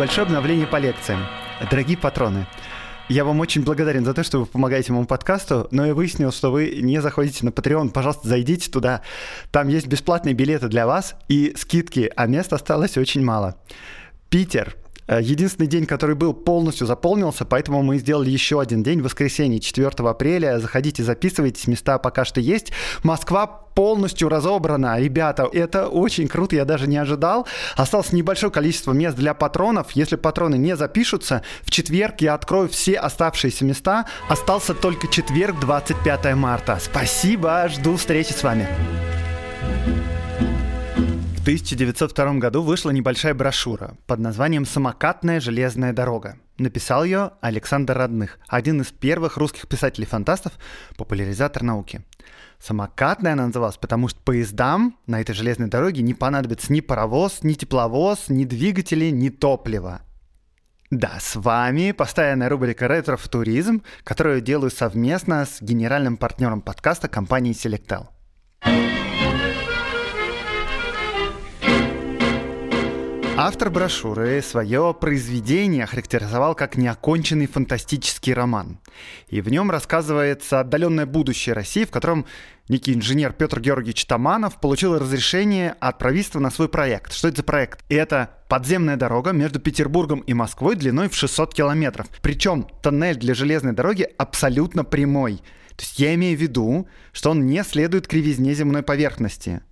Небольшое обновление по лекциям. Дорогие патроны, я вам очень благодарен за то, что вы помогаете моему подкасту, но я выяснил, что вы не заходите на Patreon. Пожалуйста, зайдите туда. Там есть бесплатные билеты для вас и скидки, а мест осталось очень мало. Питер, единственный день, который был, полностью заполнился, поэтому мы сделали еще один день, воскресенье, 4 апреля. Заходите, записывайтесь, места пока что есть. Москва полностью разобрана. Ребята, это очень круто, я даже не ожидал. Осталось небольшое количество мест для патронов. Если патроны не запишутся, в четверг я открою все оставшиеся места. Остался только четверг, 25 марта. Спасибо, жду встречи с вами. В 1902 году вышла небольшая брошюра под названием «Самокатная железная дорога». Написал ее Александр Родных, один из первых русских писателей-фантастов, популяризатор науки. Самокатная она называлась, потому что поездам на этой железной дороге не понадобится ни паровоз, ни тепловоз, ни двигатели, ни топливо. Да, с вами постоянная рубрика «Ретро-футуризм», которую делаю совместно с генеральным партнером подкаста компании Selectel. Автор брошюры свое произведение характеризовал как неоконченный фантастический роман. И в нем рассказывается отдаленное будущее России, в котором некий инженер Петр Георгиевич Таманов получил разрешение от правительства на свой проект. Что это за проект? Это подземная дорога между Петербургом и Москвой длиной в 600 километров. Причем тоннель для железной дороги абсолютно прямой. То есть я имею в виду, что он не следует кривизне земной поверхности.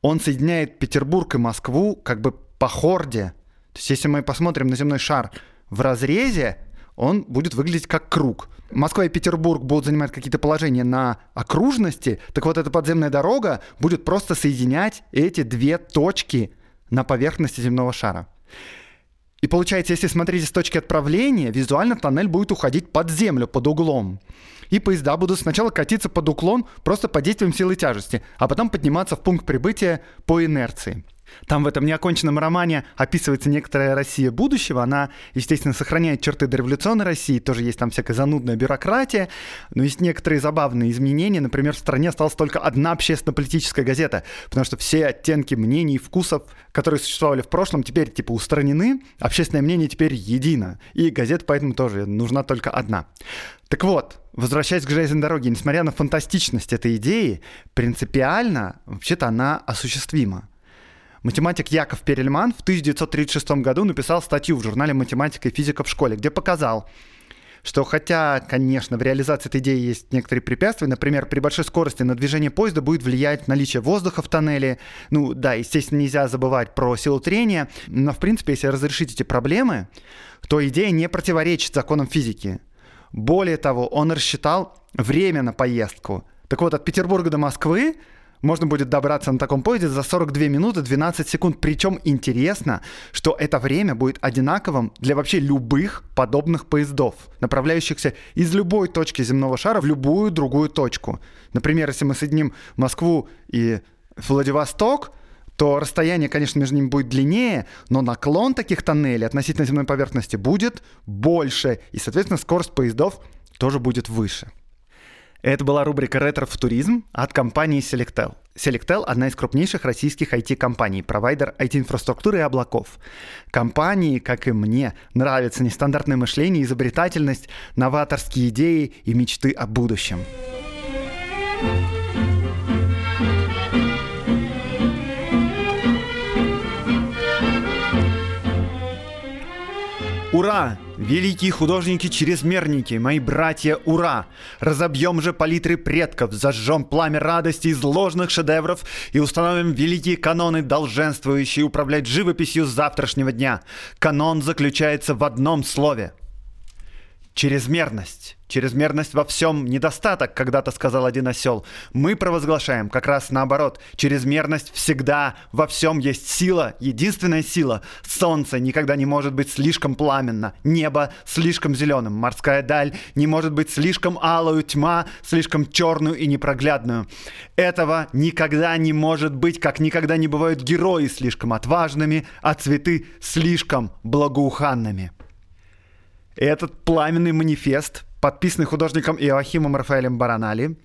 Он соединяет Петербург и Москву как бы по хорде. То есть если мы посмотрим на земной шар в разрезе, он будет выглядеть как круг. Москва и Петербург будут занимать какие-то положения на окружности, так вот эта подземная дорога будет просто соединять эти две точки на поверхности земного шара. И получается, если смотреть с точки отправления, визуально тоннель будет уходить под землю, под углом. И поезда будут сначала катиться под уклон просто под действием силы тяжести, а потом подниматься в пункт прибытия по инерции. Там в этом неоконченном романе описывается некоторая Россия будущего. Она, естественно, сохраняет черты дореволюционной России. Тоже есть там всякая занудная бюрократия. Но есть некоторые забавные изменения. Например, в стране осталась только одна общественно-политическая газета. Потому что все оттенки мнений и вкусов, которые существовали в прошлом, теперь типа устранены. Общественное мнение теперь едино. И газета поэтому тоже нужна только одна. Так вот, возвращаясь к железной дороге, несмотря на фантастичность этой идеи, принципиально вообще-то она осуществима. Математик Яков Перельман в 1936 году написал статью в журнале «Математика и физика в школе», где показал, что хотя, конечно, в реализации этой идеи есть некоторые препятствия, например, при большой скорости на движение поезда будет влиять наличие воздуха в тоннеле, ну да, естественно, нельзя забывать про силу трения, но в принципе, если разрешить эти проблемы, то идея не противоречит законам физики. Более того, он рассчитал время на поездку. Так вот, от Петербурга до Москвы можно будет добраться на таком поезде за 42 минуты 12 секунд. Причем интересно, что это время будет одинаковым для вообще любых подобных поездов, направляющихся из любой точки земного шара в любую другую точку. Например, если мы соединим Москву и Владивосток, то расстояние, конечно, между ними будет длиннее, но наклон таких тоннелей относительно земной поверхности будет больше, и, соответственно, скорость поездов тоже будет выше. Это была рубрика «Ретро-футуризм» от компании Selectel. Selectel – одна из крупнейших российских IT-компаний, провайдер IT-инфраструктуры и облаков. Компании, как и мне, нравится нестандартное мышление, изобретательность, новаторские идеи и мечты о будущем. Ура! Великие художники-чрезмерники, мои братья, ура! Разобьем же палитры предков, зажжем пламя радости из ложных шедевров и установим великие каноны, долженствующие управлять живописью завтрашнего дня. Канон заключается в одном слове. чрезмерность. Чрезмерность во всем недостаток, когда-то сказал один осел. Мы провозглашаем как раз наоборот. Чрезмерность всегда во всем есть сила, единственная сила. Солнце никогда не может быть слишком пламенно, небо слишком зеленым, морская даль не может быть слишком алую, тьма слишком черную и непроглядную. Этого никогда не может быть, как никогда не бывают герои слишком отважными, а цветы слишком благоуханными. Этот пламенный манифест, подписанный художником Иоахимом Рафаэлем Баранали,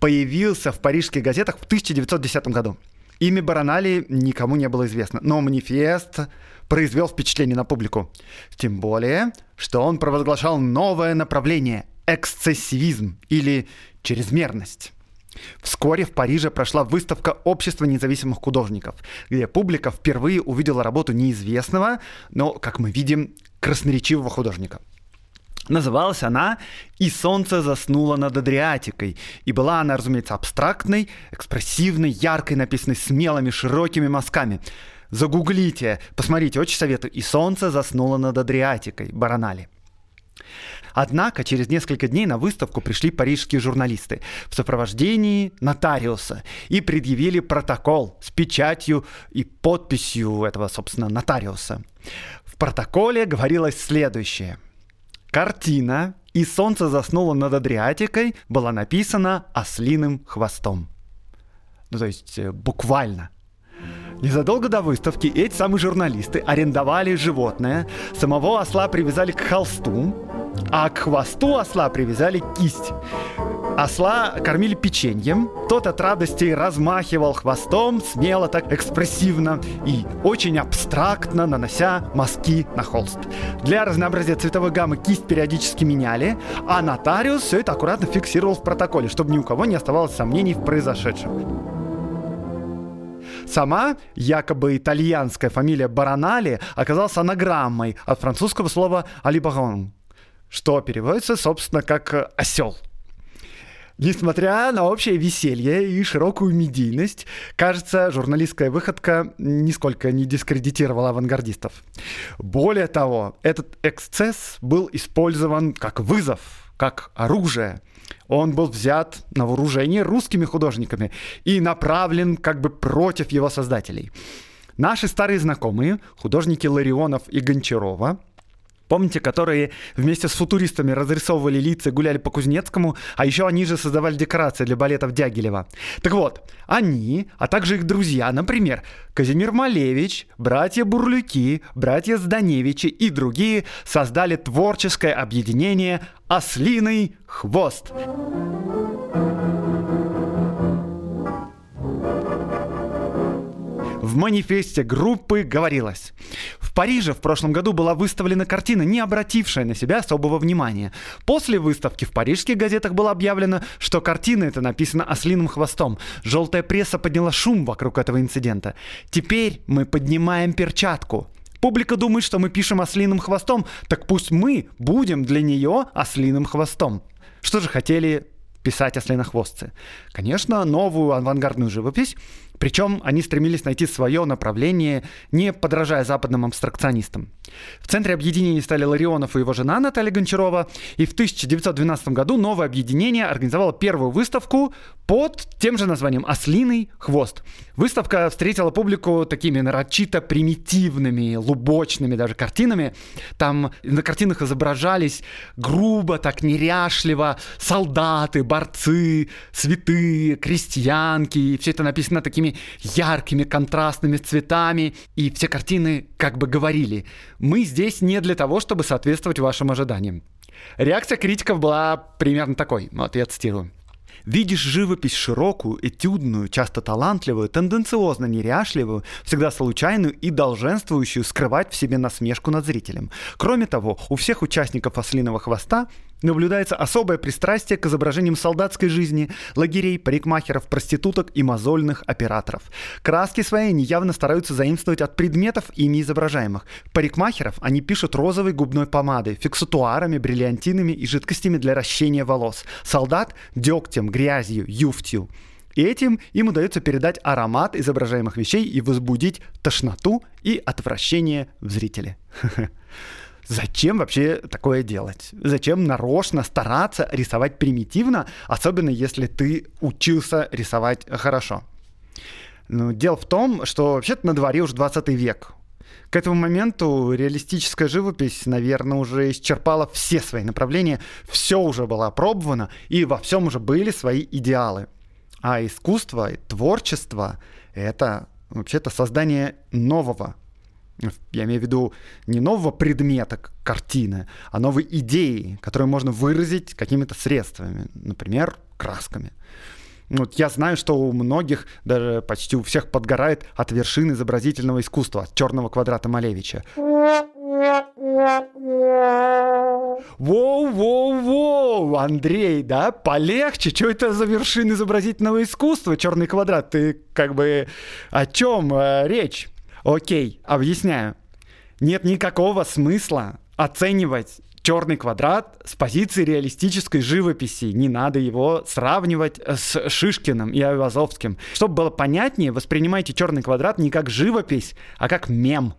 появился в парижских газетах в 1910 году. Имя Баранали никому не было известно, но манифест произвел впечатление на публику. Тем более, что он провозглашал новое направление – эксцессивизм или чрезмерность. Вскоре в Париже прошла выставка Общества независимых художников, где публика впервые увидела работу неизвестного, но, как мы видим, красноречивого художника. Называлась она «И солнце заснуло над Адриатикой». И была она, разумеется, абстрактной, экспрессивной, яркой, написанной смелыми, широкими мазками. Загуглите, посмотрите, очень советую. «И солнце заснуло над Адриатикой» Баранали. Однако через несколько дней на выставку пришли парижские журналисты в сопровождении нотариуса и предъявили протокол с печатью и подписью этого, собственно, нотариуса. В протоколе говорилось следующее. Картина «И солнце заснуло над Адриатикой» была написана ослиным хвостом. Ну, то есть э, буквально. Незадолго до выставки эти самые журналисты арендовали животное, самого осла привязали к холсту, а к хвосту осла привязали кисть. Осла кормили печеньем, тот от радости размахивал хвостом, смело так экспрессивно и очень абстрактно нанося мазки на холст. Для разнообразия цветовой гаммы кисть периодически меняли, а нотариус все это аккуратно фиксировал в протоколе, чтобы ни у кого не оставалось сомнений в произошедшем. Сама якобы итальянская фамилия Баранали оказалась анаграммой от французского слова «алибарон», что переводится, собственно, как «осел». Несмотря на общее веселье и широкую медийность, кажется, журналистская выходка нисколько не дискредитировала авангардистов. Более того, этот эксцесс был использован как вызов, как оружие. Он был взят на вооружение русскими художниками и направлен как бы против его создателей. Наши старые знакомые, художники Ларионов и Гончарова, Помните, которые вместе с футуристами разрисовывали лица, гуляли по Кузнецкому, а еще они же создавали декорации для балетов Дягилева. Так вот, они, а также их друзья, например, Казимир Малевич, братья Бурлюки, братья Зданевичи и другие создали творческое объединение «Ослиный хвост». В манифесте группы говорилось в Париже в прошлом году была выставлена картина, не обратившая на себя особого внимания. После выставки в парижских газетах было объявлено, что картина эта написана ослиным хвостом. Желтая пресса подняла шум вокруг этого инцидента. Теперь мы поднимаем перчатку. Публика думает, что мы пишем ослиным хвостом, так пусть мы будем для нее ослиным хвостом. Что же хотели писать ослинохвостцы? Конечно, новую авангардную живопись, причем они стремились найти свое направление, не подражая западным абстракционистам. В центре объединения стали Ларионов и его жена Наталья Гончарова, и в 1912 году новое объединение организовало первую выставку под тем же названием «Ослиный хвост». Выставка встретила публику такими нарочито примитивными, лубочными даже картинами. Там на картинах изображались грубо, так неряшливо солдаты, борцы, святые, крестьянки. И все это написано такими яркими, контрастными цветами. И все картины как бы говорили мы здесь не для того, чтобы соответствовать вашим ожиданиям. Реакция критиков была примерно такой, вот я цитирую. Видишь живопись широкую, этюдную, часто талантливую, тенденциозно неряшливую, всегда случайную и долженствующую скрывать в себе насмешку над зрителем. Кроме того, у всех участников «Ослиного хвоста» наблюдается особое пристрастие к изображениям солдатской жизни, лагерей, парикмахеров, проституток и мозольных операторов. Краски свои они явно стараются заимствовать от предметов, ими изображаемых. Парикмахеров они пишут розовой губной помадой, фиксатуарами, бриллиантинами и жидкостями для ращения волос. Солдат – дегтем, грязью, юфтью. И этим им удается передать аромат изображаемых вещей и возбудить тошноту и отвращение в зрителе. Зачем вообще такое делать? Зачем нарочно стараться рисовать примитивно, особенно если ты учился рисовать хорошо? Ну, дело в том, что вообще-то на дворе уже 20 век. К этому моменту реалистическая живопись, наверное, уже исчерпала все свои направления, все уже было опробовано, и во всем уже были свои идеалы. А искусство, творчество — это вообще-то создание нового. Я имею в виду не нового предмета картины, а новой идеи, которую можно выразить какими-то средствами, например, красками. Вот я знаю, что у многих, даже почти у всех подгорает от вершины изобразительного искусства, от черного квадрата Малевича. Воу-воу-воу, Андрей, да, полегче, что это за вершина изобразительного искусства, черный квадрат, ты как бы о чем э, речь? Окей, объясняю. Нет никакого смысла оценивать черный квадрат с позиции реалистической живописи. Не надо его сравнивать с Шишкиным и Айвазовским. Чтобы было понятнее, воспринимайте черный квадрат не как живопись, а как мем.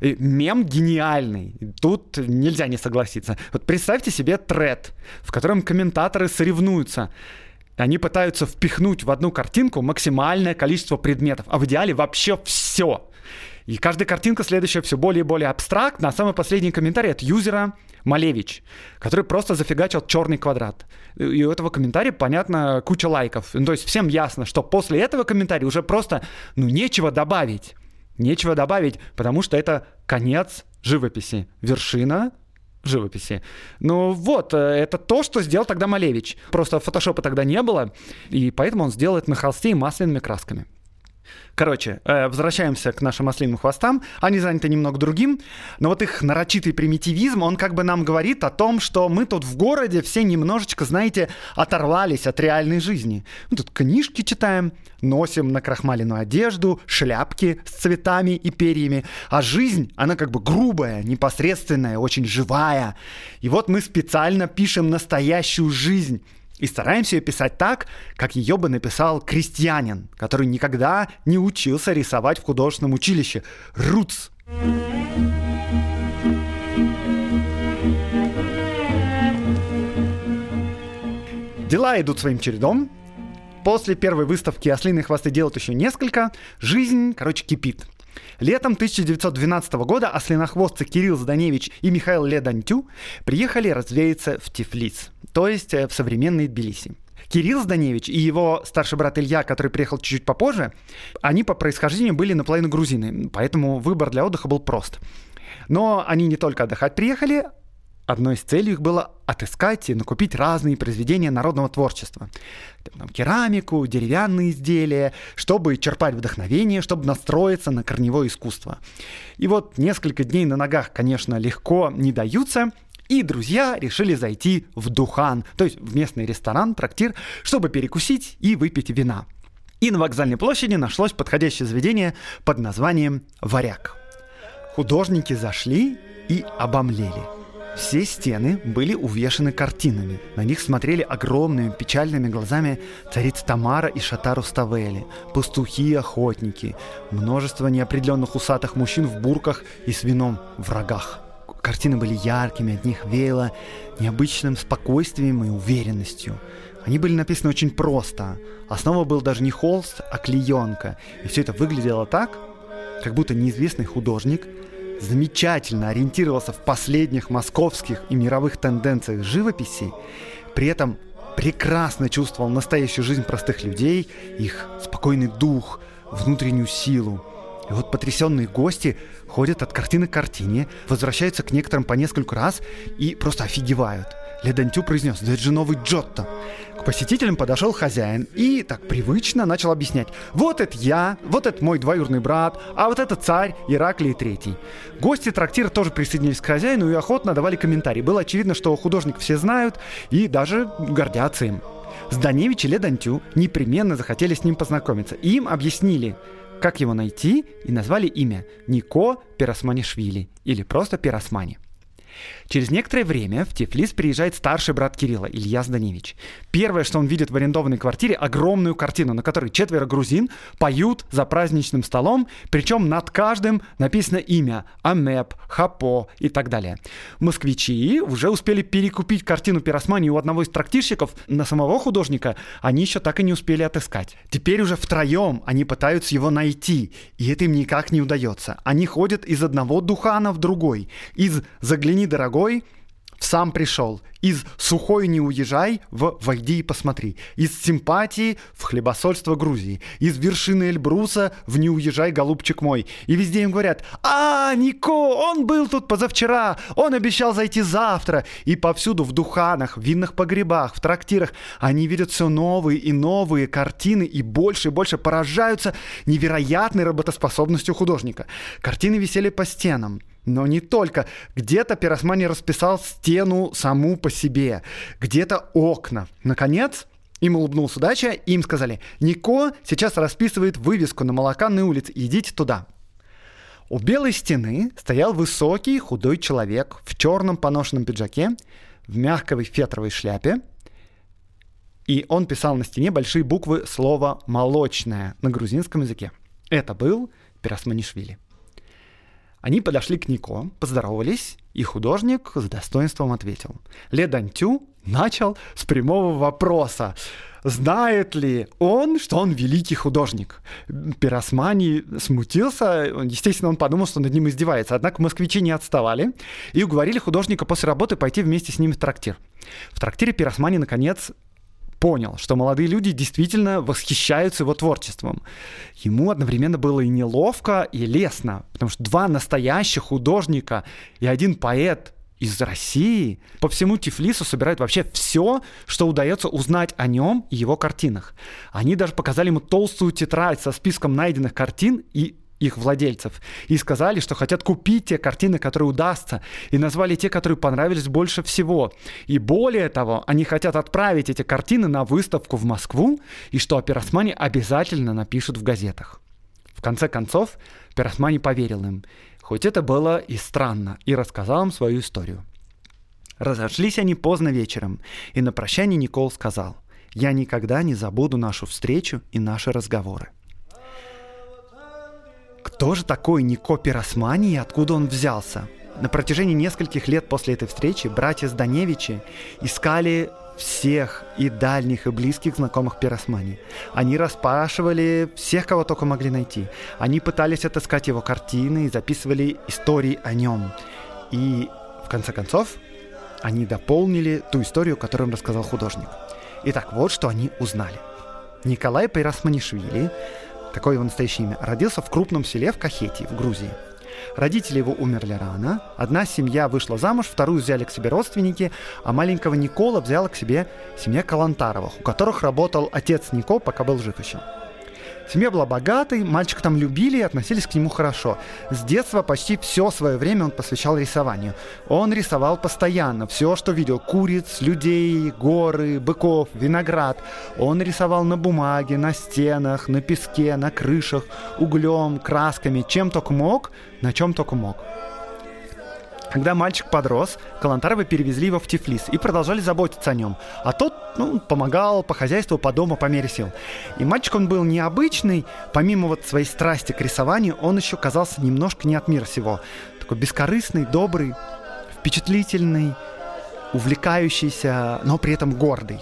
И мем гениальный. Тут нельзя не согласиться. Вот представьте себе тред, в котором комментаторы соревнуются. Они пытаются впихнуть в одну картинку максимальное количество предметов, а в идеале вообще все. И каждая картинка следующая все более и более абстрактна, а самый последний комментарий от юзера Малевич, который просто зафигачил черный квадрат. И у этого комментария, понятно, куча лайков. Ну, то есть всем ясно, что после этого комментария уже просто, ну, нечего добавить. Нечего добавить, потому что это конец живописи, вершина живописи. Ну вот, э, это то, что сделал тогда Малевич. Просто фотошопа тогда не было, и поэтому он сделал это на холсте и масляными красками. Короче, э, возвращаемся к нашим ослиным хвостам. Они заняты немного другим, но вот их нарочитый примитивизм, он как бы нам говорит о том, что мы тут в городе все немножечко, знаете, оторвались от реальной жизни. Мы тут книжки читаем, носим на крахмаленную одежду, шляпки с цветами и перьями, а жизнь, она как бы грубая, непосредственная, очень живая. И вот мы специально пишем настоящую жизнь, и стараемся ее писать так, как ее бы написал крестьянин, который никогда не учился рисовать в художественном училище. Руц. Дела идут своим чередом. После первой выставки «Ослиные хвосты» делают еще несколько. Жизнь, короче, кипит. Летом 1912 года ослинохвостцы Кирилл Зданевич и Михаил Ледантю приехали развеяться в Тифлис, то есть э, в современный Тбилиси. Кирилл Зданевич и его старший брат Илья, который приехал чуть-чуть попозже, они по происхождению были наполовину грузины, поэтому выбор для отдыха был прост. Но они не только отдыхать приехали, Одной из целей их было отыскать и накупить разные произведения народного творчества. Там, керамику, деревянные изделия, чтобы черпать вдохновение, чтобы настроиться на корневое искусство. И вот несколько дней на ногах, конечно, легко не даются, и друзья решили зайти в Духан, то есть в местный ресторан, трактир, чтобы перекусить и выпить вина. И на вокзальной площади нашлось подходящее заведение под названием «Варяг». Художники зашли и обомлели – все стены были увешаны картинами. На них смотрели огромными печальными глазами царица Тамара и Шатару Ставели, пастухи и охотники, множество неопределенных усатых мужчин в бурках и с вином в рогах. Картины были яркими, от них веяло необычным спокойствием и уверенностью. Они были написаны очень просто. Основа был даже не холст, а клеенка. И все это выглядело так, как будто неизвестный художник – замечательно ориентировался в последних московских и мировых тенденциях живописи, при этом прекрасно чувствовал настоящую жизнь простых людей, их спокойный дух, внутреннюю силу. И вот потрясенные гости ходят от картины к картине, возвращаются к некоторым по несколько раз и просто офигевают – Ледантю произнес, да это же новый Джотто. К посетителям подошел хозяин и так привычно начал объяснять. Вот это я, вот это мой двоюродный брат, а вот это царь Ираклий III. Гости трактира тоже присоединились к хозяину и охотно давали комментарии. Было очевидно, что художник все знают и даже гордятся им. Зданевич и Ледантю непременно захотели с ним познакомиться. Им объяснили, как его найти, и назвали имя Нико Пиросманишвили или просто Пиросмани. Через некоторое время в Тифлис приезжает старший брат Кирилла, Илья Зданевич. Первое, что он видит в арендованной квартире, огромную картину, на которой четверо грузин поют за праздничным столом, причем над каждым написано имя – Амеп, Хапо и так далее. Москвичи уже успели перекупить картину пиросмани у одного из трактирщиков, на самого художника они еще так и не успели отыскать. Теперь уже втроем они пытаются его найти, и это им никак не удается. Они ходят из одного духана в другой, из «Загляни, дорогой» в «Сам пришел», из «Сухой не уезжай» в «Войди и посмотри», из «Симпатии» в «Хлебосольство Грузии», из «Вершины Эльбруса» в «Не уезжай, голубчик мой». И везде им говорят «А, Нико, он был тут позавчера, он обещал зайти завтра». И повсюду в духанах, в винных погребах, в трактирах они видят все новые и новые картины и больше и больше поражаются невероятной работоспособностью художника. Картины висели по стенам, но не только. Где-то Пиросмани расписал стену саму по себе, где-то окна. Наконец, им улыбнулся удача, и им сказали, Нико сейчас расписывает вывеску на Молоканной улице, идите туда. У белой стены стоял высокий худой человек в черном поношенном пиджаке, в мягкой фетровой шляпе, и он писал на стене большие буквы слова «молочное» на грузинском языке. Это был Пиросманишвили. Они подошли к Нико, поздоровались, и художник с достоинством ответил. Ле Дантю начал с прямого вопроса. Знает ли он, что он великий художник? Пиросмани смутился, естественно, он подумал, что над ним издевается. Однако москвичи не отставали и уговорили художника после работы пойти вместе с ними в трактир. В трактире Пиросмани, наконец, понял, что молодые люди действительно восхищаются его творчеством. Ему одновременно было и неловко, и лестно, потому что два настоящих художника и один поэт из России по всему Тифлису собирают вообще все, что удается узнать о нем и его картинах. Они даже показали ему толстую тетрадь со списком найденных картин и их владельцев и сказали, что хотят купить те картины, которые удастся, и назвали те, которые понравились больше всего. И более того, они хотят отправить эти картины на выставку в Москву, и что о Пиросмане обязательно напишут в газетах. В конце концов, Пиросмани поверил им, хоть это было и странно, и рассказал им свою историю. Разошлись они поздно вечером, и на прощание Никол сказал, «Я никогда не забуду нашу встречу и наши разговоры». Кто же такой Нико Пиросмани и откуда он взялся? На протяжении нескольких лет после этой встречи братья Зданевичи искали всех и дальних, и близких знакомых Пиросмани. Они расспрашивали всех, кого только могли найти. Они пытались отыскать его картины и записывали истории о нем. И, в конце концов, они дополнили ту историю, которую им рассказал художник. Итак, вот что они узнали. Николай Пиросманишвили такое его настоящее имя, родился в крупном селе в Кахетии, в Грузии. Родители его умерли рано, одна семья вышла замуж, вторую взяли к себе родственники, а маленького Никола взяла к себе семья Калантаровых, у которых работал отец Нико, пока был жив еще. Семья была богатой, мальчика там любили и относились к нему хорошо. С детства почти все свое время он посвящал рисованию. Он рисовал постоянно, все, что видел. Куриц, людей, горы, быков, виноград. Он рисовал на бумаге, на стенах, на песке, на крышах, углем, красками, чем только мог, на чем только мог. Когда мальчик подрос, Калантаровы перевезли его в Тифлис и продолжали заботиться о нем. А тот ну, помогал по хозяйству, по дому, по мере сил. И мальчик он был необычный, помимо вот своей страсти к рисованию, он еще казался немножко не от мира сего. Такой бескорыстный, добрый, впечатлительный, увлекающийся, но при этом гордый.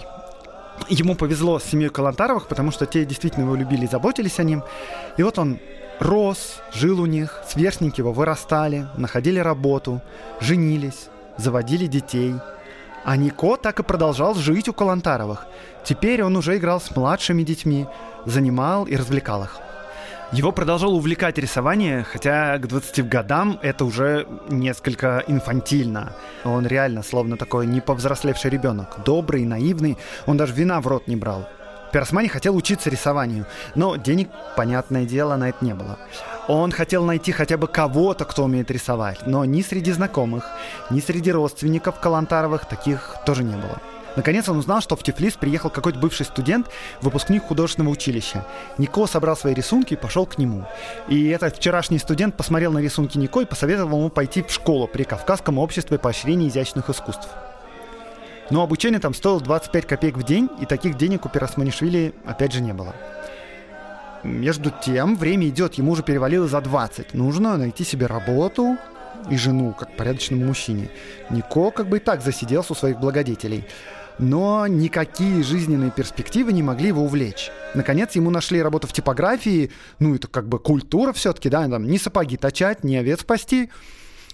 Ему повезло с семьей Калантаровых, потому что те действительно его любили и заботились о ним. И вот он рос, жил у них, сверстники его вырастали, находили работу, женились, заводили детей. А Нико так и продолжал жить у Калантаровых. Теперь он уже играл с младшими детьми, занимал и развлекал их. Его продолжал увлекать рисование, хотя к 20 годам это уже несколько инфантильно. Он реально словно такой неповзрослевший ребенок. Добрый, наивный, он даже вина в рот не брал. Пиросмани хотел учиться рисованию, но денег, понятное дело, на это не было. Он хотел найти хотя бы кого-то, кто умеет рисовать, но ни среди знакомых, ни среди родственников Калантаровых таких тоже не было. Наконец он узнал, что в Тифлис приехал какой-то бывший студент, выпускник художественного училища. Нико собрал свои рисунки и пошел к нему. И этот вчерашний студент посмотрел на рисунки Нико и посоветовал ему пойти в школу при Кавказском обществе поощрения изящных искусств. Но обучение там стоило 25 копеек в день, и таких денег у Пиросманишвили опять же не было. Между тем, время идет, ему уже перевалило за 20. Нужно найти себе работу и жену, как порядочному мужчине. Нико как бы и так засиделся у своих благодетелей. Но никакие жизненные перспективы не могли его увлечь. Наконец ему нашли работу в типографии, ну это как бы культура все-таки, да, там не сапоги точать, не овец пасти.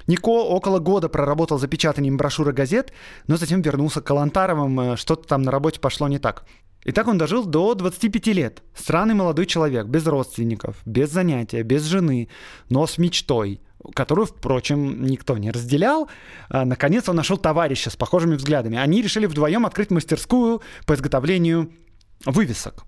Нико около года проработал за печатанием газет, но затем вернулся к Калантаровым, э, что-то там на работе пошло не так. И так он дожил до 25 лет. Странный молодой человек, без родственников, без занятия, без жены, но с мечтой, которую, впрочем, никто не разделял. А, наконец он нашел товарища с похожими взглядами. Они решили вдвоем открыть мастерскую по изготовлению вывесок.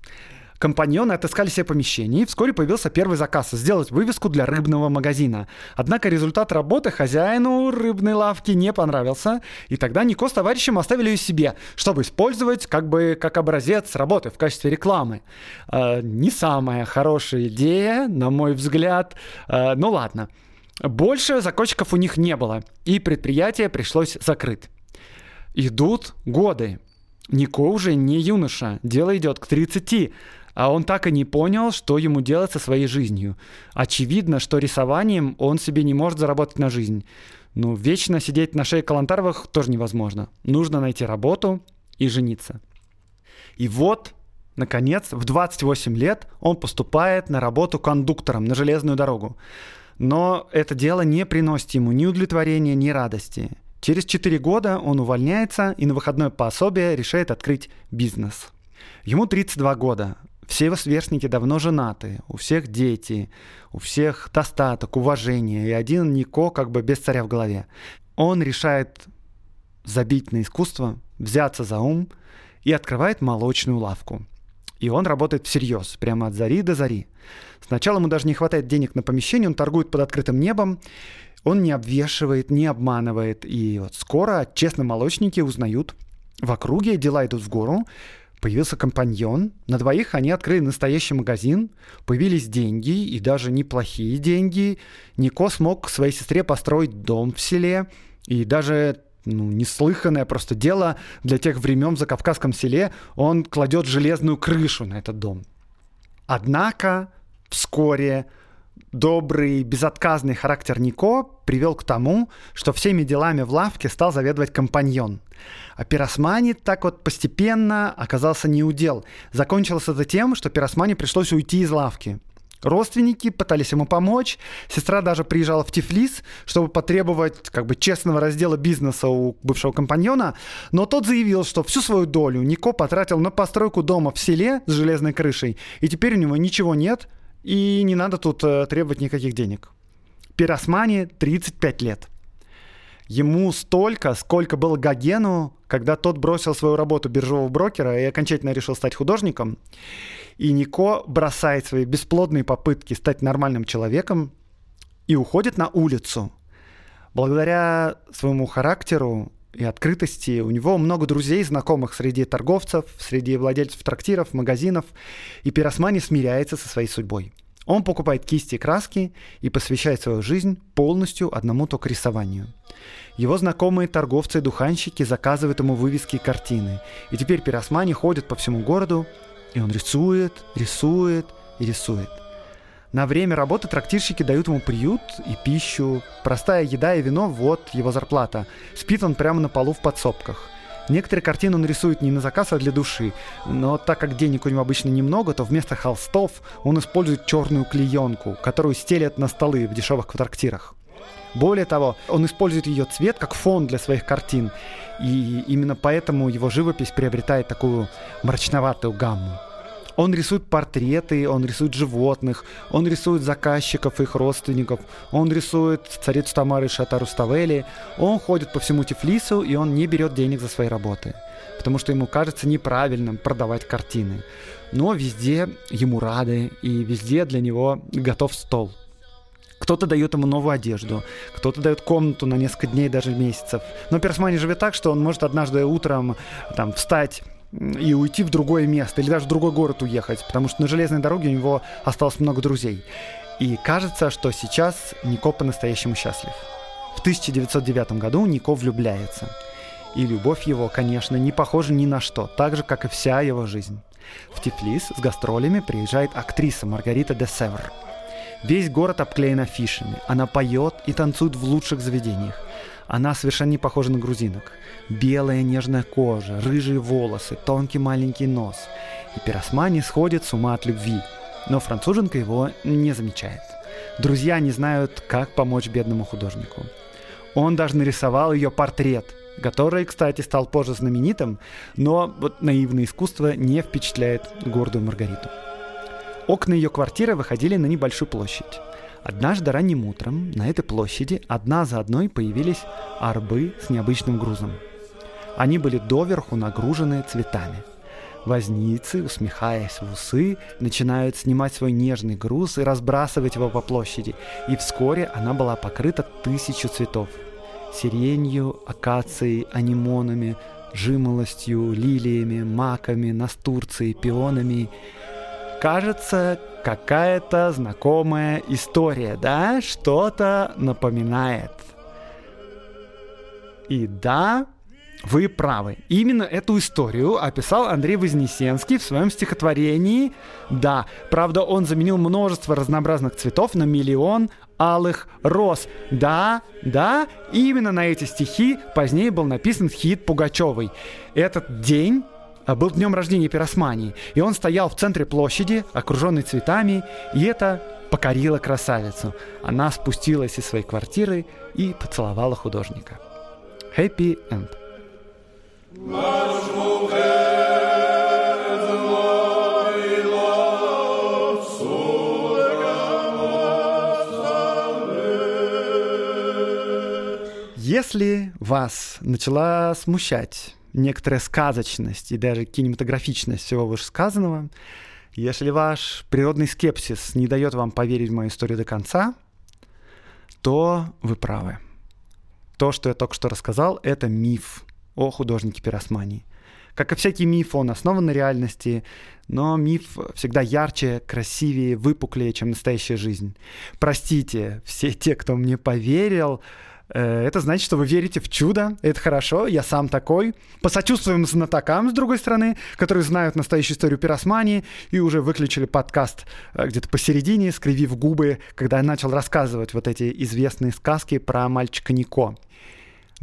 Компаньоны отыскали себе помещение, и вскоре появился первый заказ – сделать вывеску для рыбного магазина. Однако результат работы хозяину рыбной лавки не понравился, и тогда Нико с товарищем оставили ее себе, чтобы использовать как бы как образец работы в качестве рекламы. Э, не самая хорошая идея, на мой взгляд. Э, ну ладно. Больше закончиков у них не было, и предприятие пришлось закрыть. Идут годы. Нико уже не юноша, дело идет к 30, а он так и не понял, что ему делать со своей жизнью. Очевидно, что рисованием он себе не может заработать на жизнь. Ну, вечно сидеть на шее Калантаровых тоже невозможно. Нужно найти работу и жениться. И вот, наконец, в 28 лет он поступает на работу кондуктором на железную дорогу. Но это дело не приносит ему ни удовлетворения, ни радости. Через 4 года он увольняется и на выходное пособие решает открыть бизнес. Ему 32 года. Все его сверстники давно женаты, у всех дети, у всех достаток, уважение, и один Нико как бы без царя в голове. Он решает забить на искусство, взяться за ум и открывает молочную лавку. И он работает всерьез, прямо от зари до зари. Сначала ему даже не хватает денег на помещение, он торгует под открытым небом, он не обвешивает, не обманывает. И вот скоро честные молочники узнают, в округе дела идут в гору, Появился компаньон. На двоих они открыли настоящий магазин. Появились деньги, и даже неплохие деньги. Нико смог своей сестре построить дом в селе. И даже ну, неслыханное просто дело для тех времен в Закавказском селе. Он кладет железную крышу на этот дом. Однако вскоре добрый, безотказный характер Нико привел к тому, что всеми делами в лавке стал заведовать компаньон. А Пиросмани так вот постепенно оказался неудел. Закончилось это тем, что Пиросмани пришлось уйти из лавки. Родственники пытались ему помочь. Сестра даже приезжала в Тифлис, чтобы потребовать как бы честного раздела бизнеса у бывшего компаньона. Но тот заявил, что всю свою долю Нико потратил на постройку дома в селе с железной крышей, и теперь у него ничего нет, и не надо тут э, требовать никаких денег. Пиросмани 35 лет. Ему столько, сколько было Гогену, когда тот бросил свою работу биржевого брокера и окончательно решил стать художником. И Нико бросает свои бесплодные попытки стать нормальным человеком и уходит на улицу. Благодаря своему характеру и открытости у него много друзей, знакомых среди торговцев, среди владельцев трактиров, магазинов, и Пиросмани смиряется со своей судьбой. Он покупает кисти и краски и посвящает свою жизнь полностью одному только рисованию. Его знакомые торговцы и духанщики заказывают ему вывески и картины. И теперь Пиросмани ходит по всему городу, и он рисует, рисует и рисует. На время работы трактирщики дают ему приют и пищу. Простая еда и вино – вот его зарплата. Спит он прямо на полу в подсобках. Некоторые картины он рисует не на заказ, а для души. Но так как денег у него обычно немного, то вместо холстов он использует черную клеенку, которую стелят на столы в дешевых трактирах. Более того, он использует ее цвет как фон для своих картин. И именно поэтому его живопись приобретает такую мрачноватую гамму. Он рисует портреты, он рисует животных, он рисует заказчиков, их родственников, он рисует царицу Тамары Шатаруставели, он ходит по всему Тифлису, и он не берет денег за свои работы, потому что ему кажется неправильным продавать картины. Но везде ему рады, и везде для него готов стол. Кто-то дает ему новую одежду, кто-то дает комнату на несколько дней, даже месяцев. Но Пиросмани живет так, что он может однажды утром там, встать и уйти в другое место, или даже в другой город уехать, потому что на железной дороге у него осталось много друзей. И кажется, что сейчас Нико по-настоящему счастлив. В 1909 году Нико влюбляется. И любовь его, конечно, не похожа ни на что, так же, как и вся его жизнь. В Тифлис с гастролями приезжает актриса Маргарита де Север. Весь город обклеен афишами. Она поет и танцует в лучших заведениях. Она совершенно не похожа на грузинок. Белая нежная кожа, рыжие волосы, тонкий маленький нос. И Пиросмани сходит с ума от любви. Но француженка его не замечает. Друзья не знают, как помочь бедному художнику. Он даже нарисовал ее портрет, который, кстати, стал позже знаменитым, но вот наивное искусство не впечатляет гордую Маргариту. Окна ее квартиры выходили на небольшую площадь. Однажды ранним утром на этой площади одна за одной появились арбы с необычным грузом. Они были доверху нагружены цветами. Возницы, усмехаясь в усы, начинают снимать свой нежный груз и разбрасывать его по площади, и вскоре она была покрыта тысячу цветов. Сиренью, акацией, анимонами, жимолостью, лилиями, маками, настурцией, пионами – кажется, какая-то знакомая история, да? Что-то напоминает. И да, вы правы. Именно эту историю описал Андрей Вознесенский в своем стихотворении. Да, правда, он заменил множество разнообразных цветов на миллион алых роз. Да, да, именно на эти стихи позднее был написан хит Пугачевой. Этот день был днем рождения Пиросмании, и он стоял в центре площади, окруженный цветами, и это покорило красавицу. Она спустилась из своей квартиры и поцеловала художника. Happy End. Если вас начала смущать некоторая сказочность и даже кинематографичность всего вышесказанного. Если ваш природный скепсис не дает вам поверить в мою историю до конца, то вы правы. То, что я только что рассказал, это миф о художнике Пиросмании. Как и всякий миф, он основан на реальности, но миф всегда ярче, красивее, выпуклее, чем настоящая жизнь. Простите, все те, кто мне поверил, это значит, что вы верите в чудо, это хорошо, я сам такой. Посочувствуем знатокам, с другой стороны, которые знают настоящую историю пиросмании и уже выключили подкаст э, где-то посередине, скривив губы, когда я начал рассказывать вот эти известные сказки про мальчика Нико.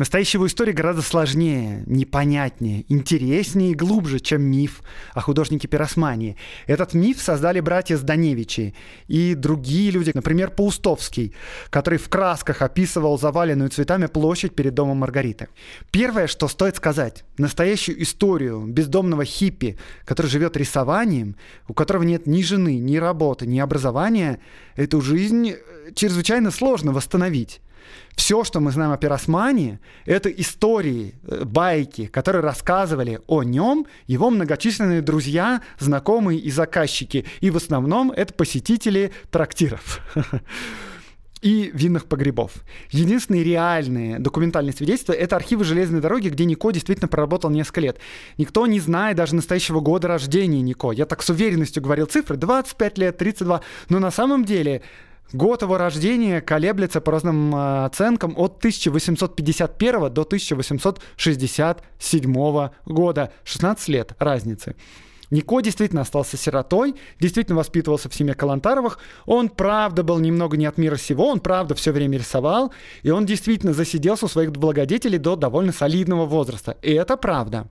Настоящая его история гораздо сложнее, непонятнее, интереснее и глубже, чем миф о художнике Пиросмании. Этот миф создали братья Зданевичи и другие люди, например, Паустовский, который в красках описывал заваленную цветами площадь перед домом Маргариты. Первое, что стоит сказать, настоящую историю бездомного хиппи, который живет рисованием, у которого нет ни жены, ни работы, ни образования, эту жизнь э, чрезвычайно сложно восстановить. Все, что мы знаем о Пиросмане, это истории, э, байки, которые рассказывали о нем его многочисленные друзья, знакомые и заказчики. И в основном это посетители трактиров и винных погребов. Единственные реальные документальные свидетельства — это архивы железной дороги, где Нико действительно проработал несколько лет. Никто не знает даже настоящего года рождения Нико. Я так с уверенностью говорил цифры — 25 лет, 32. Но на самом деле Год его рождения колеблется по разным э, оценкам от 1851 до 1867 года. 16 лет разницы. Нико действительно остался сиротой, действительно воспитывался в семье Калантаровых. Он, правда, был немного не от мира сего, он, правда, все время рисовал, и он действительно засиделся у своих благодетелей до довольно солидного возраста. И это правда.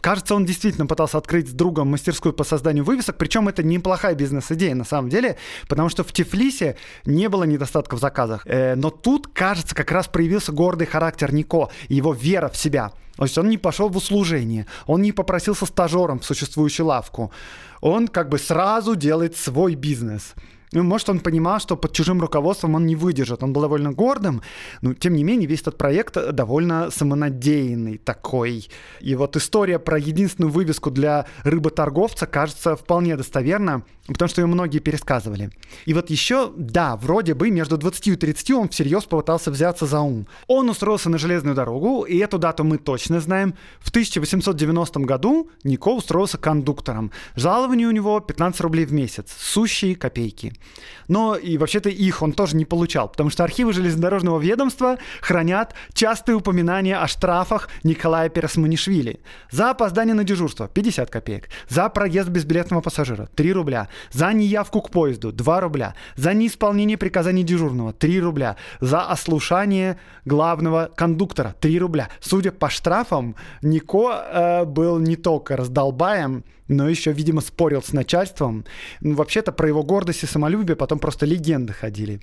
Кажется, он действительно пытался открыть с другом мастерскую по созданию вывесок, причем это неплохая бизнес-идея на самом деле, потому что в Тифлисе не было недостатка в заказах. Э, но тут, кажется, как раз проявился гордый характер Нико, его вера в себя. То есть он не пошел в услужение, он не попросился стажером в существующую лавку. Он как бы сразу делает свой бизнес. Ну, может, он понимал, что под чужим руководством он не выдержит. Он был довольно гордым, но, тем не менее, весь этот проект довольно самонадеянный такой. И вот история про единственную вывеску для рыботорговца кажется вполне достоверна. Потому что ее многие пересказывали. И вот еще, да, вроде бы между 20 и 30 он всерьез попытался взяться за ум. Он устроился на железную дорогу, и эту дату мы точно знаем. В 1890 году Нико устроился кондуктором. Жалование у него 15 рублей в месяц, сущие копейки. Но и вообще-то их он тоже не получал, потому что архивы железнодорожного ведомства хранят частые упоминания о штрафах Николая Пересманишвили. За опоздание на дежурство 50 копеек, за проезд безбилетного пассажира 3 рубля, за неявку к поезду 2 рубля, за неисполнение приказаний дежурного 3 рубля, за ослушание главного кондуктора 3 рубля. Судя по штрафам, Нико э, был не только раздолбаем, но еще, видимо, спорил с начальством. Ну, вообще-то про его гордость и самолюбие потом просто легенды ходили.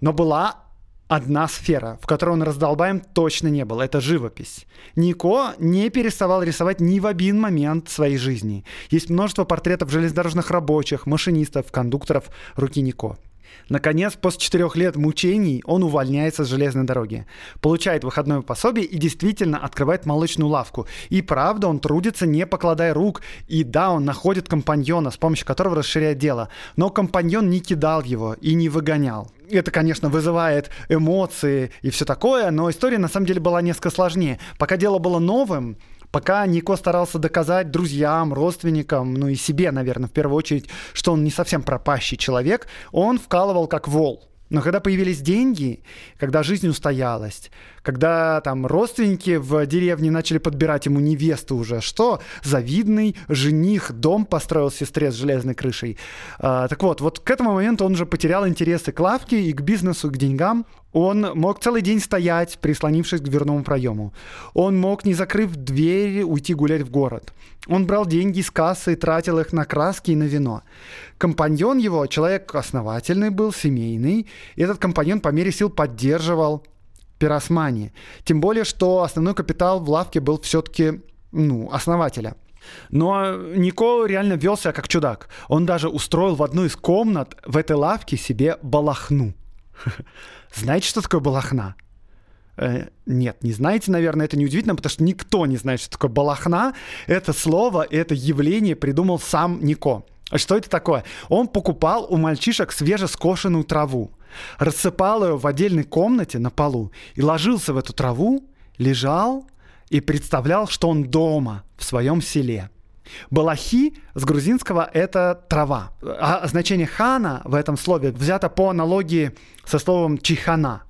Но была одна сфера, в которой он раздолбаем точно не был. Это живопись. Нико не переставал рисовать ни в один момент своей жизни. Есть множество портретов железнодорожных рабочих, машинистов, кондукторов руки Нико. Наконец, после четырех лет мучений он увольняется с железной дороги, получает выходное пособие и действительно открывает молочную лавку. И правда, он трудится, не покладая рук. И да, он находит компаньона, с помощью которого расширяет дело. Но компаньон не кидал его и не выгонял это, конечно, вызывает эмоции и все такое, но история на самом деле была несколько сложнее. Пока дело было новым, Пока Нико старался доказать друзьям, родственникам, ну и себе, наверное, в первую очередь, что он не совсем пропащий человек, он вкалывал как вол. Но когда появились деньги, когда жизнь устоялась, когда там родственники в деревне начали подбирать ему невесту уже, что завидный жених дом построил сестре с железной крышей. А, так вот, вот к этому моменту он уже потерял интересы к лавке и к бизнесу, к деньгам. Он мог целый день стоять, прислонившись к дверному проему. Он мог, не закрыв дверь, уйти гулять в город. Он брал деньги из кассы и тратил их на краски и на вино. Компаньон его, человек основательный был, семейный, и этот компаньон по мере сил поддерживал пиросмани. Тем более, что основной капитал в лавке был все-таки ну, основателя. Но Нико реально вел себя как чудак. Он даже устроил в одну из комнат в этой лавке себе балахну. Знаете, что такое балахна? Э, нет, не знаете, наверное, это неудивительно, потому что никто не знает, что такое балахна. Это слово, это явление придумал сам Нико. А что это такое? Он покупал у мальчишек свежескошенную траву, рассыпал ее в отдельной комнате на полу и ложился в эту траву, лежал и представлял, что он дома, в своем селе. Балахи с грузинского — это трава. А значение хана в этом слове взято по аналогии со словом чихана.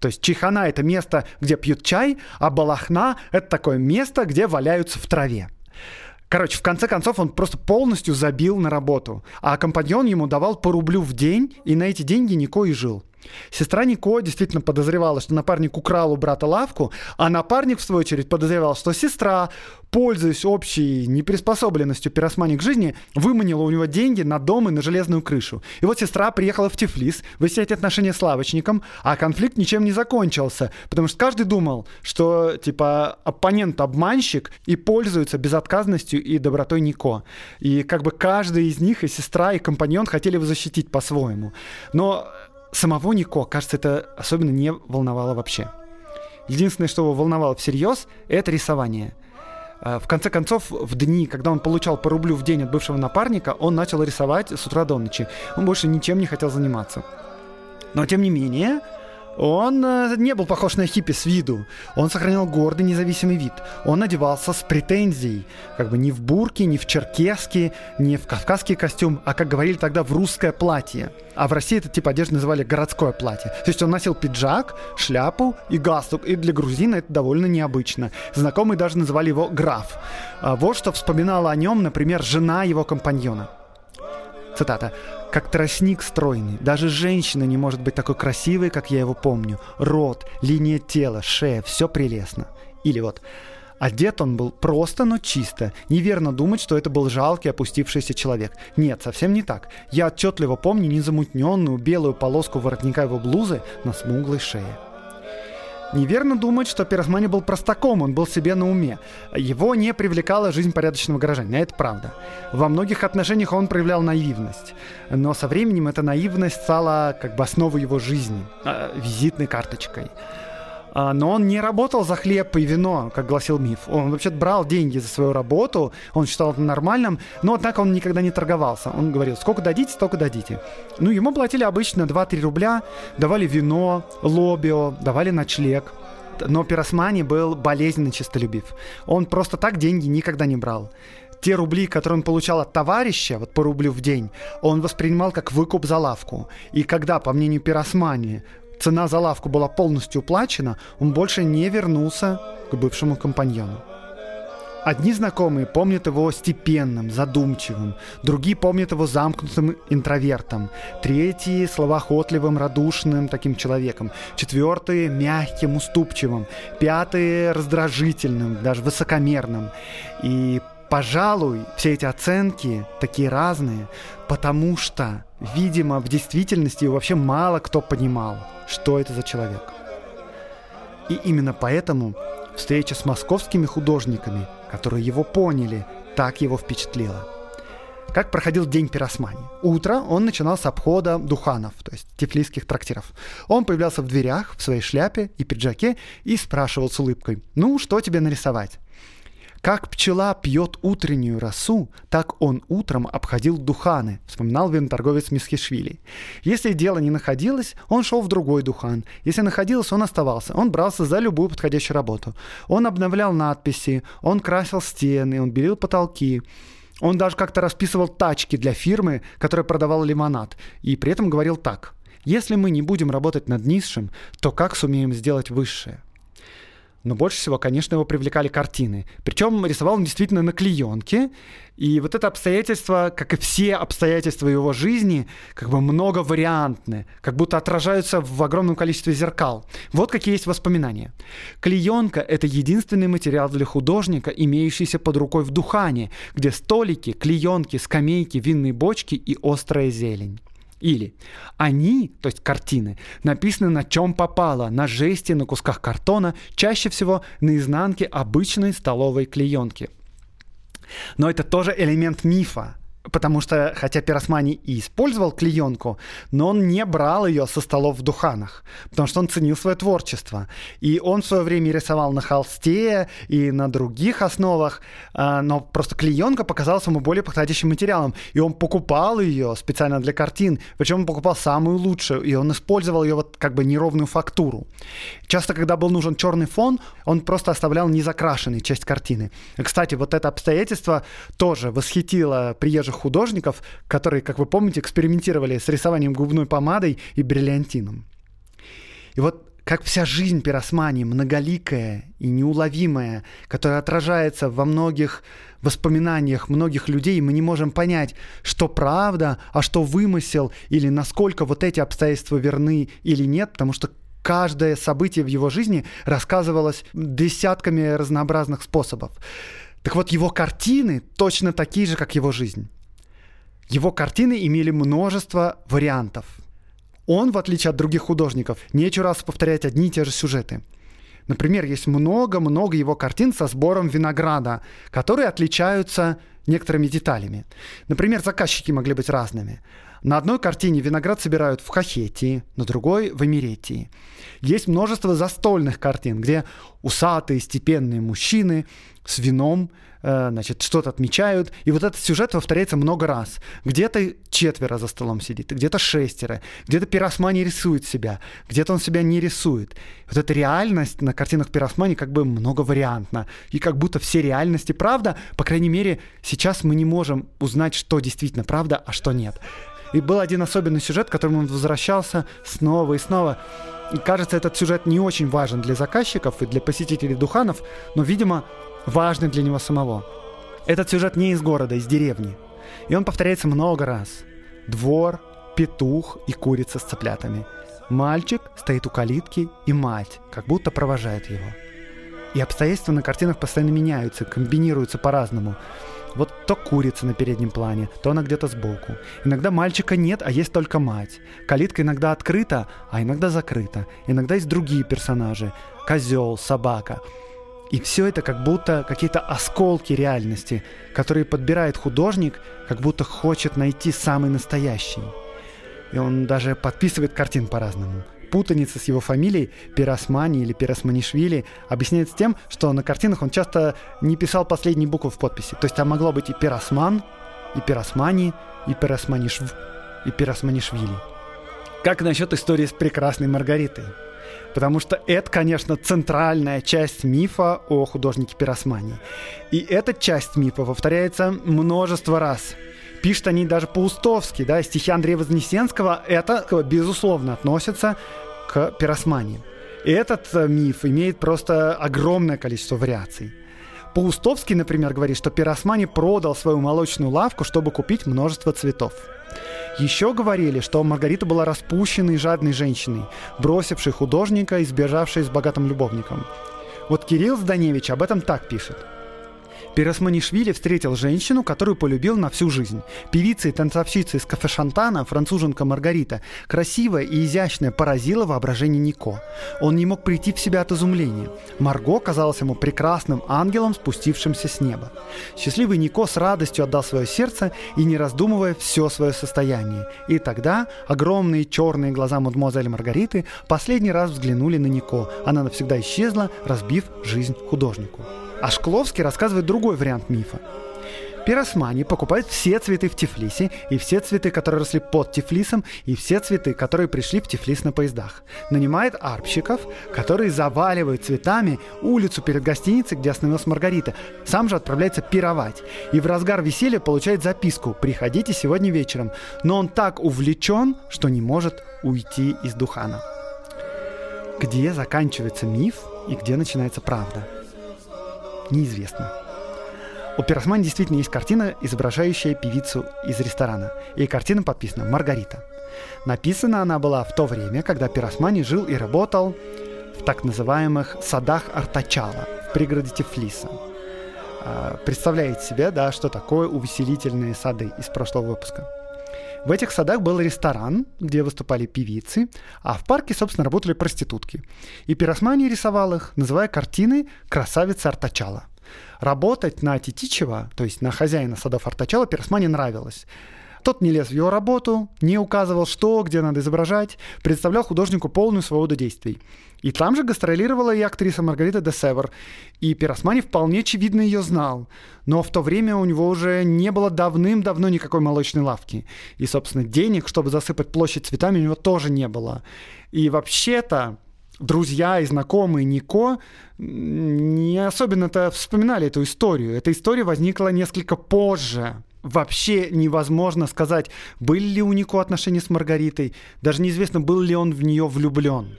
То есть чихана — это место, где пьют чай, а балахна — это такое место, где валяются в траве. Короче, в конце концов он просто полностью забил на работу, а компаньон ему давал по рублю в день, и на эти деньги Нико и жил. Сестра Нико действительно подозревала, что напарник украл у брата лавку, а напарник, в свою очередь, подозревал, что сестра, пользуясь общей неприспособленностью пиросмани к жизни, выманила у него деньги на дом и на железную крышу. И вот сестра приехала в Тифлис выяснять отношения с лавочником, а конфликт ничем не закончился, потому что каждый думал, что, типа, оппонент обманщик и пользуется безотказностью и добротой Нико. И как бы каждый из них, и сестра, и компаньон хотели его защитить по-своему. Но самого Нико, кажется, это особенно не волновало вообще. Единственное, что его волновало всерьез, это рисование. А, в конце концов, в дни, когда он получал по рублю в день от бывшего напарника, он начал рисовать с утра до ночи. Он больше ничем не хотел заниматься. Но, тем не менее, он э, не был похож на хиппи с виду. Он сохранял гордый независимый вид. Он одевался с претензией. Как бы не в бурке, не в черкеске, не в кавказский костюм, а, как говорили тогда, в русское платье. А в России этот тип одежды называли городское платье. То есть он носил пиджак, шляпу и галстук. И для грузина это довольно необычно. Знакомые даже называли его граф. А вот что вспоминала о нем, например, жена его компаньона. Цитата. «Как тростник стройный. Даже женщина не может быть такой красивой, как я его помню. Рот, линия тела, шея, все прелестно». Или вот Одет он был просто, но чисто. Неверно думать, что это был жалкий, опустившийся человек. Нет, совсем не так. Я отчетливо помню незамутненную белую полоску воротника его блузы на смуглой шее. Неверно думать, что Пиросмани был простаком, он был себе на уме. Его не привлекала жизнь порядочного горожанина, это правда. Во многих отношениях он проявлял наивность. Но со временем эта наивность стала как бы основой его жизни, э, визитной карточкой. А, но он не работал за хлеб и вино, как гласил миф. Он вообще брал деньги за свою работу, он считал это нормальным, но однако он никогда не торговался. Он говорил, сколько дадите, столько дадите. Ну, ему платили обычно 2-3 рубля, давали вино, лобио, давали ночлег. Но Пиросмани был болезненно честолюбив. Он просто так деньги никогда не брал те рубли, которые он получал от товарища, вот по рублю в день, он воспринимал как выкуп за лавку. И когда, по мнению Пиросмани, цена за лавку была полностью уплачена, он больше не вернулся к бывшему компаньону. Одни знакомые помнят его степенным, задумчивым, другие помнят его замкнутым интровертом, третьи — словоохотливым, радушным таким человеком, четвертые — мягким, уступчивым, пятые — раздражительным, даже высокомерным. И Пожалуй, все эти оценки такие разные, потому что, видимо, в действительности вообще мало кто понимал, что это за человек. И именно поэтому встреча с московскими художниками, которые его поняли, так его впечатлила. Как проходил день пиросмани? Утро он начинал с обхода духанов, то есть тифлисских трактиров. Он появлялся в дверях в своей шляпе и пиджаке и спрашивал с улыбкой, «Ну, что тебе нарисовать?» Как пчела пьет утреннюю росу, так он утром обходил духаны, вспоминал виноторговец Мисхишвили. Если дело не находилось, он шел в другой духан. Если находилось, он оставался. Он брался за любую подходящую работу. Он обновлял надписи, он красил стены, он белил потолки. Он даже как-то расписывал тачки для фирмы, которая продавала лимонад. И при этом говорил так. Если мы не будем работать над низшим, то как сумеем сделать высшее? Но больше всего, конечно, его привлекали картины. Причем рисовал он действительно на клеенке. И вот это обстоятельство, как и все обстоятельства его жизни, как бы многовариантны, как будто отражаются в огромном количестве зеркал. Вот какие есть воспоминания. Клеенка — это единственный материал для художника, имеющийся под рукой в Духане, где столики, клеенки, скамейки, винные бочки и острая зелень. Или они, то есть картины, написаны на чем попало, на жесте, на кусках картона, чаще всего на изнанке обычной столовой клеенки. Но это тоже элемент мифа. Потому что, хотя Пиросмани и использовал клеенку, но он не брал ее со столов в Духанах, потому что он ценил свое творчество. И он в свое время рисовал на холсте и на других основах, а, но просто клеенка показалась ему более подходящим материалом. И он покупал ее специально для картин, причем он покупал самую лучшую, и он использовал ее вот как бы неровную фактуру. Часто, когда был нужен черный фон, он просто оставлял незакрашенной часть картины. И, кстати, вот это обстоятельство тоже восхитило приезжих наших художников, которые, как вы помните, экспериментировали с рисованием губной помадой и бриллиантином. И вот как вся жизнь пиросмани, многоликая и неуловимая, которая отражается во многих воспоминаниях многих людей, мы не можем понять, что правда, а что вымысел, или насколько вот эти обстоятельства верны или нет, потому что каждое событие в его жизни рассказывалось десятками разнообразных способов. Так вот, его картины точно такие же, как его жизнь. Его картины имели множество вариантов. Он, в отличие от других художников, не раз повторять одни и те же сюжеты. Например, есть много-много его картин со сбором винограда, которые отличаются некоторыми деталями. Например, заказчики могли быть разными. На одной картине виноград собирают в Хахетии, на другой — в Эмеретии. Есть множество застольных картин, где усатые степенные мужчины с вином значит, что-то отмечают. И вот этот сюжет повторяется много раз. Где-то четверо за столом сидит, где-то шестеро, где-то Пиросмани рисует себя, где-то он себя не рисует. Вот эта реальность на картинах Пиросмани как бы многовариантна. И как будто все реальности правда, по крайней мере, сейчас мы не можем узнать, что действительно правда, а что нет. И был один особенный сюжет, к которому он возвращался снова и снова. И кажется, этот сюжет не очень важен для заказчиков и для посетителей Духанов, но, видимо, важный для него самого. Этот сюжет не из города, из деревни. И он повторяется много раз. Двор, петух и курица с цыплятами. Мальчик стоит у калитки, и мать как будто провожает его. И обстоятельства на картинах постоянно меняются, комбинируются по-разному. Вот то курица на переднем плане, то она где-то сбоку. Иногда мальчика нет, а есть только мать. Калитка иногда открыта, а иногда закрыта. Иногда есть другие персонажи. Козел, собака. И все это как будто какие-то осколки реальности, которые подбирает художник, как будто хочет найти самый настоящий. И он даже подписывает картин по-разному. путаница с его фамилией Пиросмани или Пиросманишвили объясняется тем, что на картинах он часто не писал последние буквы в подписи. То есть там могло быть и Пиросман, и Пиросмани, и Пиросманишв, и Пиросманишвили. Как насчет истории с прекрасной Маргаритой? Потому что это, конечно, центральная часть мифа о художнике Пиросмани. И эта часть мифа повторяется множество раз. Пишут они даже по-устовски, да, стихи Андрея Вознесенского, это, безусловно, относится к Пиросмани. И этот э, миф имеет просто огромное количество вариаций. Паустовский, например, говорит, что Пиросмани продал свою молочную лавку, чтобы купить множество цветов. Еще говорили, что Маргарита была распущенной жадной женщиной, бросившей художника и сбежавшей с богатым любовником. Вот Кирилл Зданевич об этом так пишет – Пиросманишвили встретил женщину, которую полюбил на всю жизнь. Певица и танцовщица из кафе Шантана, француженка Маргарита, красивая и изящная, поразила воображение Нико. Он не мог прийти в себя от изумления. Марго казалась ему прекрасным ангелом, спустившимся с неба. Счастливый Нико с радостью отдал свое сердце и, не раздумывая, все свое состояние. И тогда огромные черные глаза мадемуазель Маргариты последний раз взглянули на Нико. Она навсегда исчезла, разбив жизнь художнику. А Шкловский рассказывает другой вариант мифа. Пиросмани покупает все цветы в Тифлисе, и все цветы, которые росли под Тифлисом, и все цветы, которые пришли в Тифлис на поездах. Нанимает арбщиков, которые заваливают цветами улицу перед гостиницей, где остановилась Маргарита. Сам же отправляется пировать. И в разгар веселья получает записку «Приходите сегодня вечером». Но он так увлечен, что не может уйти из Духана. Где заканчивается миф и где начинается правда? Неизвестно. У Пиросмани действительно есть картина, изображающая певицу из ресторана. И картина подписана «Маргарита». Написана она была в то время, когда Пиросмани жил и работал в так называемых садах Артачала в пригороде Тифлиса. А, представляете себе, да, что такое увеселительные сады из прошлого выпуска? В этих садах был ресторан, где выступали певицы, а в парке, собственно, работали проститутки. И Пиросмани рисовал их, называя картины «Красавица Артачала». Работать на Титичева, то есть на хозяина садов Артачала, Пиросмани нравилось. Тот не лез в его работу, не указывал, что, где надо изображать, представлял художнику полную свободу действий. И там же гастролировала и актриса Маргарита де Север. И Пиросмани вполне очевидно ее знал. Но в то время у него уже не было давным-давно никакой молочной лавки. И, собственно, денег, чтобы засыпать площадь цветами, у него тоже не было. И вообще-то друзья и знакомые Нико не особенно-то вспоминали эту историю. Эта история возникла несколько позже вообще невозможно сказать, были ли у Нико отношения с Маргаритой, даже неизвестно, был ли он в нее влюблен.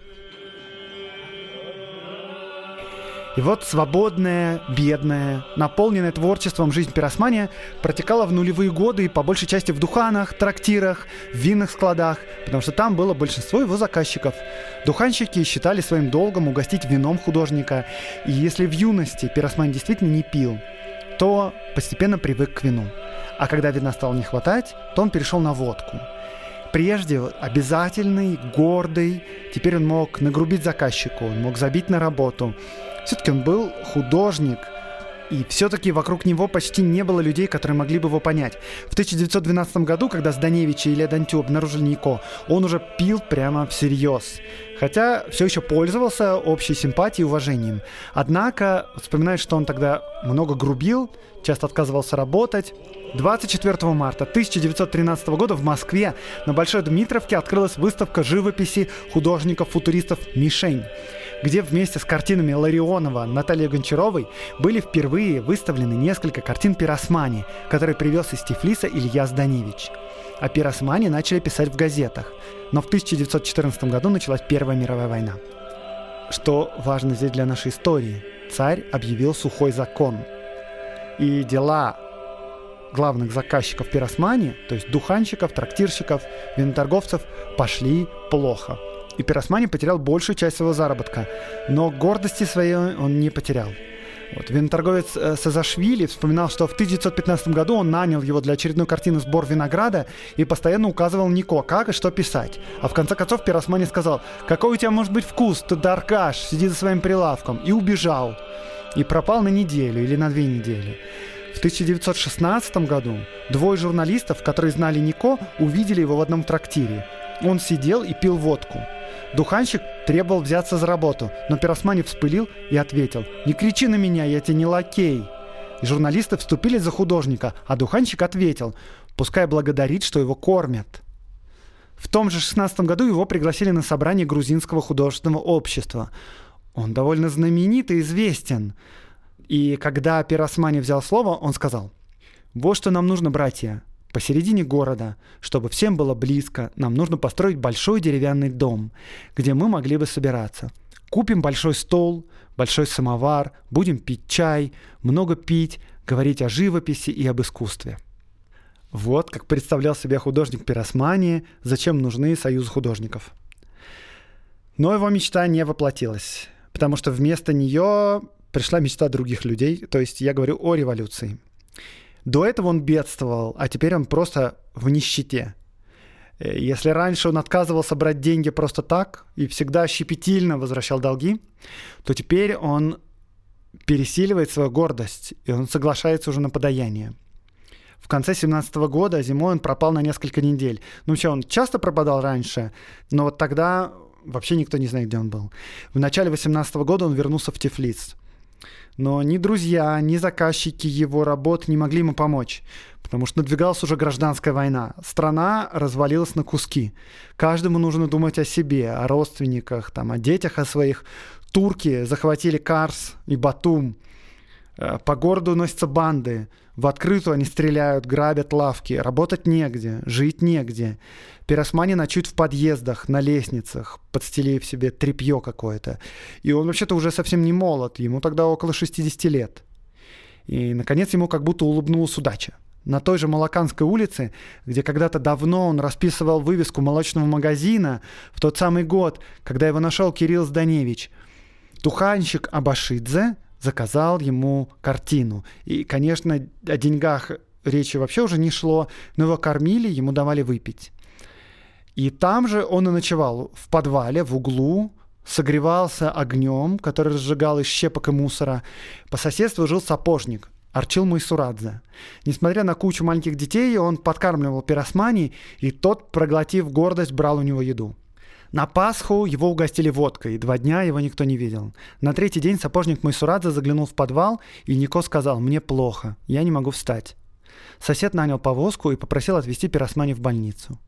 И вот свободная, бедная, наполненная творчеством жизнь Пиросмания протекала в нулевые годы и по большей части в духанах, трактирах, винных складах, потому что там было большинство его заказчиков. Духанщики считали своим долгом угостить вином художника, и если в юности Пиросман действительно не пил, то постепенно привык к вину. А когда вина стало не хватать, то он перешел на водку. Прежде обязательный, гордый, теперь он мог нагрубить заказчику, он мог забить на работу. Все-таки он был художник, и все-таки вокруг него почти не было людей, которые могли бы его понять. В 1912 году, когда Зданевич и Илья Дантю обнаружили Нико, он уже пил прямо всерьез. Хотя все еще пользовался общей симпатией и уважением. Однако, вспоминает, что он тогда много грубил, часто отказывался работать. 24 марта 1913 года в Москве на Большой Дмитровке открылась выставка живописи художников-футуристов «Мишень» где вместе с картинами Ларионова Натальи Гончаровой были впервые выставлены несколько картин Пиросмани, которые привез из Тифлиса Илья Зданевич. О Пиросмане начали писать в газетах, но в 1914 году началась Первая мировая война. Что важно здесь для нашей истории? Царь объявил сухой закон. И дела главных заказчиков пиросмани, то есть духанщиков, трактирщиков, виноторговцев, пошли плохо и Пиросмани потерял большую часть своего заработка, но гордости своей он не потерял. Вот. Виноторговец э, Сазашвили вспоминал, что в 1915 году он нанял его для очередной картины «Сбор винограда» и постоянно указывал Нико, как и что писать. А в конце концов Пиросмани сказал, «Какой у тебя может быть вкус, ты даркаш, сиди за своим прилавком», и убежал. И пропал на неделю или на две недели. В 1916 году двое журналистов, которые знали Нико, увидели его в одном трактире. Он сидел и пил водку. Духанщик требовал взяться за работу, но Пиросмани вспылил и ответил «Не кричи на меня, я тебе не лакей». И журналисты вступили за художника, а Духанщик ответил «Пускай благодарит, что его кормят». В том же 16 году его пригласили на собрание грузинского художественного общества. Он довольно знаменит и известен. И когда Пиросмани взял слово, он сказал, «Вот что нам нужно, братья. Посередине города, чтобы всем было близко, нам нужно построить большой деревянный дом, где мы могли бы собираться. Купим большой стол, большой самовар, будем пить чай, много пить, говорить о живописи и об искусстве. Вот как представлял себя художник Пиросмани, зачем нужны союзы художников. Но его мечта не воплотилась, потому что вместо нее пришла мечта других людей, то есть я говорю о революции. До этого он бедствовал, а теперь он просто в нищете. Э, если раньше он отказывался брать деньги просто так и всегда щепетильно возвращал долги, то теперь он пересиливает свою гордость, и он соглашается уже на подаяние. В конце 17 года зимой он пропал на несколько недель. Ну вообще, он часто пропадал раньше, но вот тогда вообще никто не знает, где он был. В начале 18 года он вернулся в Тифлис. Но ни друзья, ни заказчики его работ не могли ему помочь, потому что надвигалась уже гражданская война. Страна развалилась на куски. Каждому нужно думать о себе, о родственниках, там, о детях, о своих. Турки захватили Карс и Батум. Э, по городу носятся банды. В открытую они стреляют, грабят лавки. Работать негде, жить негде. Пиросмани ночует в подъездах, на лестницах, подстелив себе тряпье какое-то. И он вообще-то уже совсем не молод, ему тогда около 60 лет. И, наконец, ему как будто улыбнулась удача. На той же Малаканской улице, где когда-то давно он расписывал вывеску молочного магазина, в тот самый год, когда его нашел Кирилл Зданевич, туханщик Абашидзе заказал ему картину. И, конечно, о деньгах речи вообще уже не шло, но его кормили, ему давали выпить. И там же он и ночевал, в подвале, в углу, согревался огнем, который разжигал из щепок и мусора. По соседству жил сапожник, Арчил Майсурадзе. Несмотря на кучу маленьких детей, он подкармливал пиросмани, и тот, проглотив гордость, брал у него еду. На Пасху его угостили водкой, и два дня его никто не видел. На третий день сапожник Майсурадзе заглянул в подвал, и Нико сказал «Мне плохо, я не могу встать». Сосед нанял повозку и попросил отвезти пиросмани в больницу.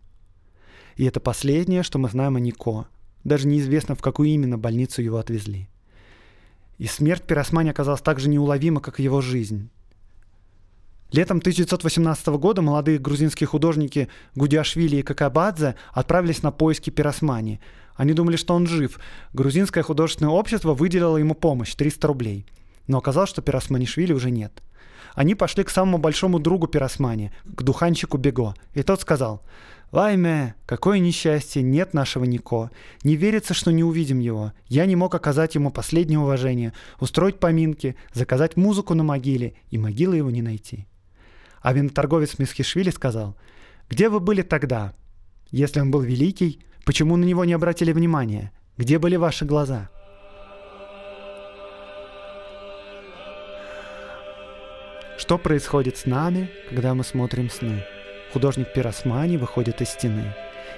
И это последнее, что мы знаем о Нико. Даже неизвестно, в какую именно больницу его отвезли. И смерть Пиросмани оказалась так же неуловима, как и его жизнь. Летом 1918 года молодые грузинские художники Гудяшвили и Какабадзе отправились на поиски Пиросмани. Они думали, что он жив. Грузинское художественное общество выделило ему помощь – 300 рублей. Но оказалось, что Пиросманишвили уже нет. Они пошли к самому большому другу Пиросмани, к духанщику Бего. И тот сказал – Лайме, какое несчастье, нет нашего Нико. Не верится, что не увидим его. Я не мог оказать ему последнее уважение, устроить поминки, заказать музыку на могиле, и могилы его не найти. А виноторговец Мисхишвили сказал, «Где вы были тогда? Если он был великий, почему на него не обратили внимания? Где были ваши глаза?» Что происходит с нами, когда мы смотрим сны? Художник Пиросмани выходит из стены,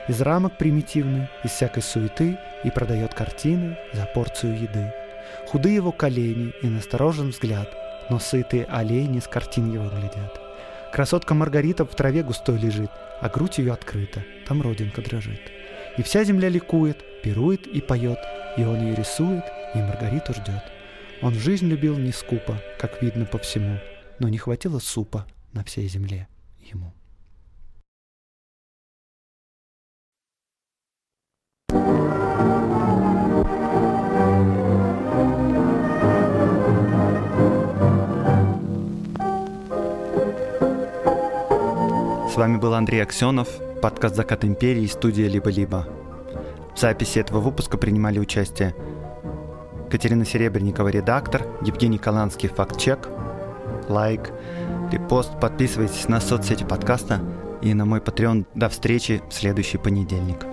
из рамок примитивной, из всякой суеты и продает картины за порцию еды. Худые его колени и насторожен взгляд, но сытые олени с картин его глядят. Красотка Маргарита в траве густой лежит, а грудь ее открыта, там родинка дрожит. И вся земля ликует, пирует и поет, и он ее рисует, и Маргариту ждет. Он жизнь любил не скупо, как видно по всему, но не хватило супа на всей земле ему. Вами был Андрей Аксенов, подкаст «Закат империи» и студия «Либо-либо». В записи этого выпуска принимали участие Катерина Серебренникова, редактор, Евгений Каланский, факт-чек, лайк, репост, подписывайтесь на соцсети подкаста и на мой Patreon. До встречи в следующий понедельник.